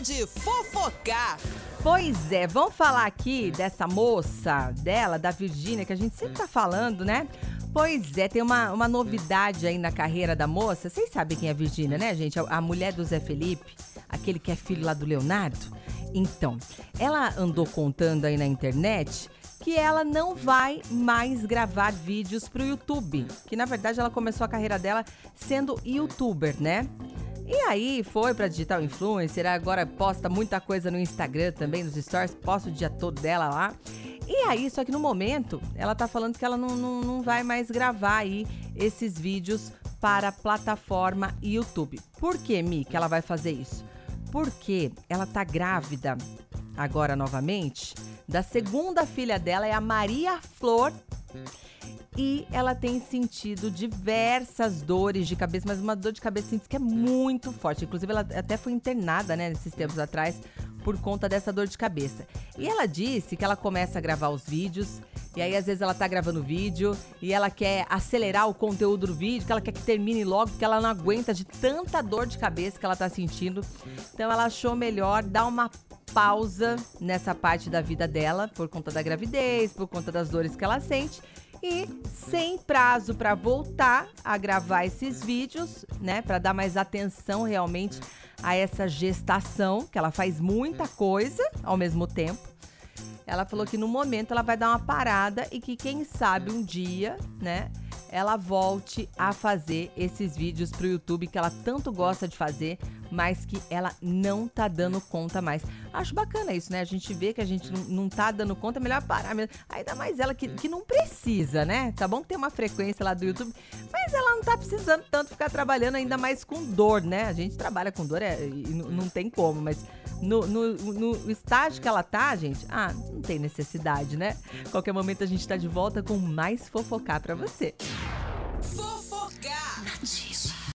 de fofocar. Pois é, vamos falar aqui dessa moça, dela, da Virgínia, que a gente sempre tá falando, né? Pois é, tem uma, uma novidade aí na carreira da moça. Vocês sabem quem é a Virgínia, né, gente? A, a mulher do Zé Felipe, aquele que é filho lá do Leonardo. Então, ela andou contando aí na internet que ela não vai mais gravar vídeos pro YouTube. Que na verdade ela começou a carreira dela sendo youtuber, né? E aí foi pra digital influencer, agora posta muita coisa no Instagram também, nos stories, posta o dia todo dela lá. E aí, só que no momento, ela tá falando que ela não, não, não vai mais gravar aí esses vídeos para a plataforma YouTube. Por que, Mi, que ela vai fazer isso? Porque ela tá grávida agora novamente da segunda filha dela, é a Maria Flor e ela tem sentido diversas dores de cabeça, mas uma dor de cabeça assim, que é muito forte. Inclusive, ela até foi internada, né, nesses tempos atrás, por conta dessa dor de cabeça. E ela disse que ela começa a gravar os vídeos, e aí às vezes ela tá gravando vídeo e ela quer acelerar o conteúdo do vídeo, que ela quer que termine logo, porque ela não aguenta de tanta dor de cabeça que ela tá sentindo. Então ela achou melhor dar uma pausa nessa parte da vida dela, por conta da gravidez, por conta das dores que ela sente e sem prazo para voltar a gravar esses vídeos, né, para dar mais atenção realmente a essa gestação, que ela faz muita coisa ao mesmo tempo. Ela falou que no momento ela vai dar uma parada e que quem sabe um dia, né, ela volte a fazer esses vídeos pro YouTube que ela tanto gosta de fazer, mas que ela não tá dando conta mais. Acho bacana isso, né? A gente vê que a gente não, não tá dando conta, é melhor parar mesmo. Ainda mais ela que, que não precisa, né? Tá bom que tem uma frequência lá do YouTube, mas ela não tá precisando tanto ficar trabalhando ainda mais com dor, né? A gente trabalha com dor é, e não, tem como, mas no, no, no, estágio que ela tá, gente, ah, não tem necessidade, né? Qualquer momento a gente tá de volta com mais fofocar para você.